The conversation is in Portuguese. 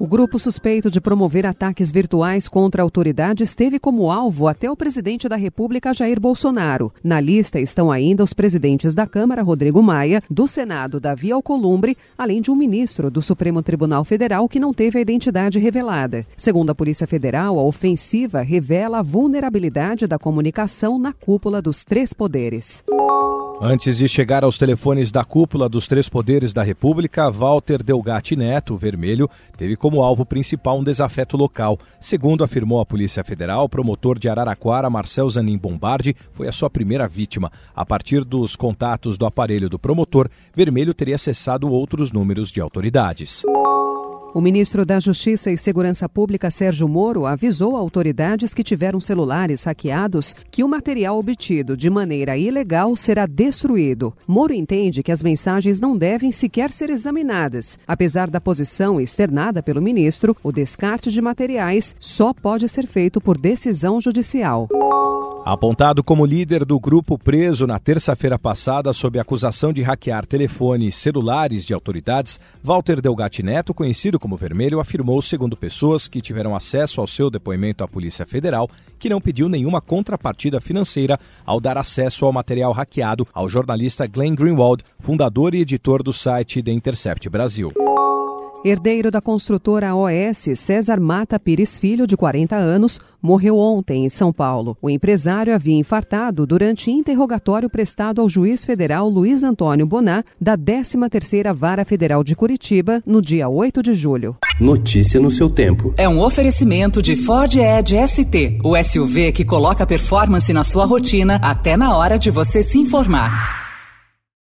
O grupo suspeito de promover ataques virtuais contra autoridades teve como alvo até o presidente da República, Jair Bolsonaro. Na lista estão ainda os presidentes da Câmara, Rodrigo Maia, do Senado, Davi Alcolumbre, além de um ministro do Supremo Tribunal Federal que não teve a identidade revelada. Segundo a Polícia Federal, a ofensiva revela a vulnerabilidade da comunicação na cúpula dos três poderes. Antes de chegar aos telefones da cúpula dos três poderes da República, Walter Delgatti Neto, vermelho, teve como alvo principal um desafeto local. Segundo afirmou a Polícia Federal, promotor de Araraquara, Marcel Zanin Bombardi, foi a sua primeira vítima. A partir dos contatos do aparelho do promotor, Vermelho teria acessado outros números de autoridades. O ministro da Justiça e Segurança Pública, Sérgio Moro, avisou autoridades que tiveram celulares hackeados que o material obtido de maneira ilegal será destruído. Moro entende que as mensagens não devem sequer ser examinadas. Apesar da posição externada pelo ministro, o descarte de materiais só pode ser feito por decisão judicial. Apontado como líder do grupo preso na terça-feira passada sob acusação de hackear telefones celulares de autoridades, Walter Delgatti Neto, conhecido como Vermelho, afirmou, segundo pessoas que tiveram acesso ao seu depoimento à Polícia Federal, que não pediu nenhuma contrapartida financeira ao dar acesso ao material hackeado ao jornalista Glenn Greenwald, fundador e editor do site The Intercept Brasil. Herdeiro da construtora OS, César Mata Pires Filho, de 40 anos, morreu ontem em São Paulo. O empresário havia infartado durante interrogatório prestado ao juiz federal Luiz Antônio Bonar, da 13ª Vara Federal de Curitiba, no dia 8 de julho. Notícia no seu tempo. É um oferecimento de Ford Edge ST, o SUV que coloca performance na sua rotina até na hora de você se informar.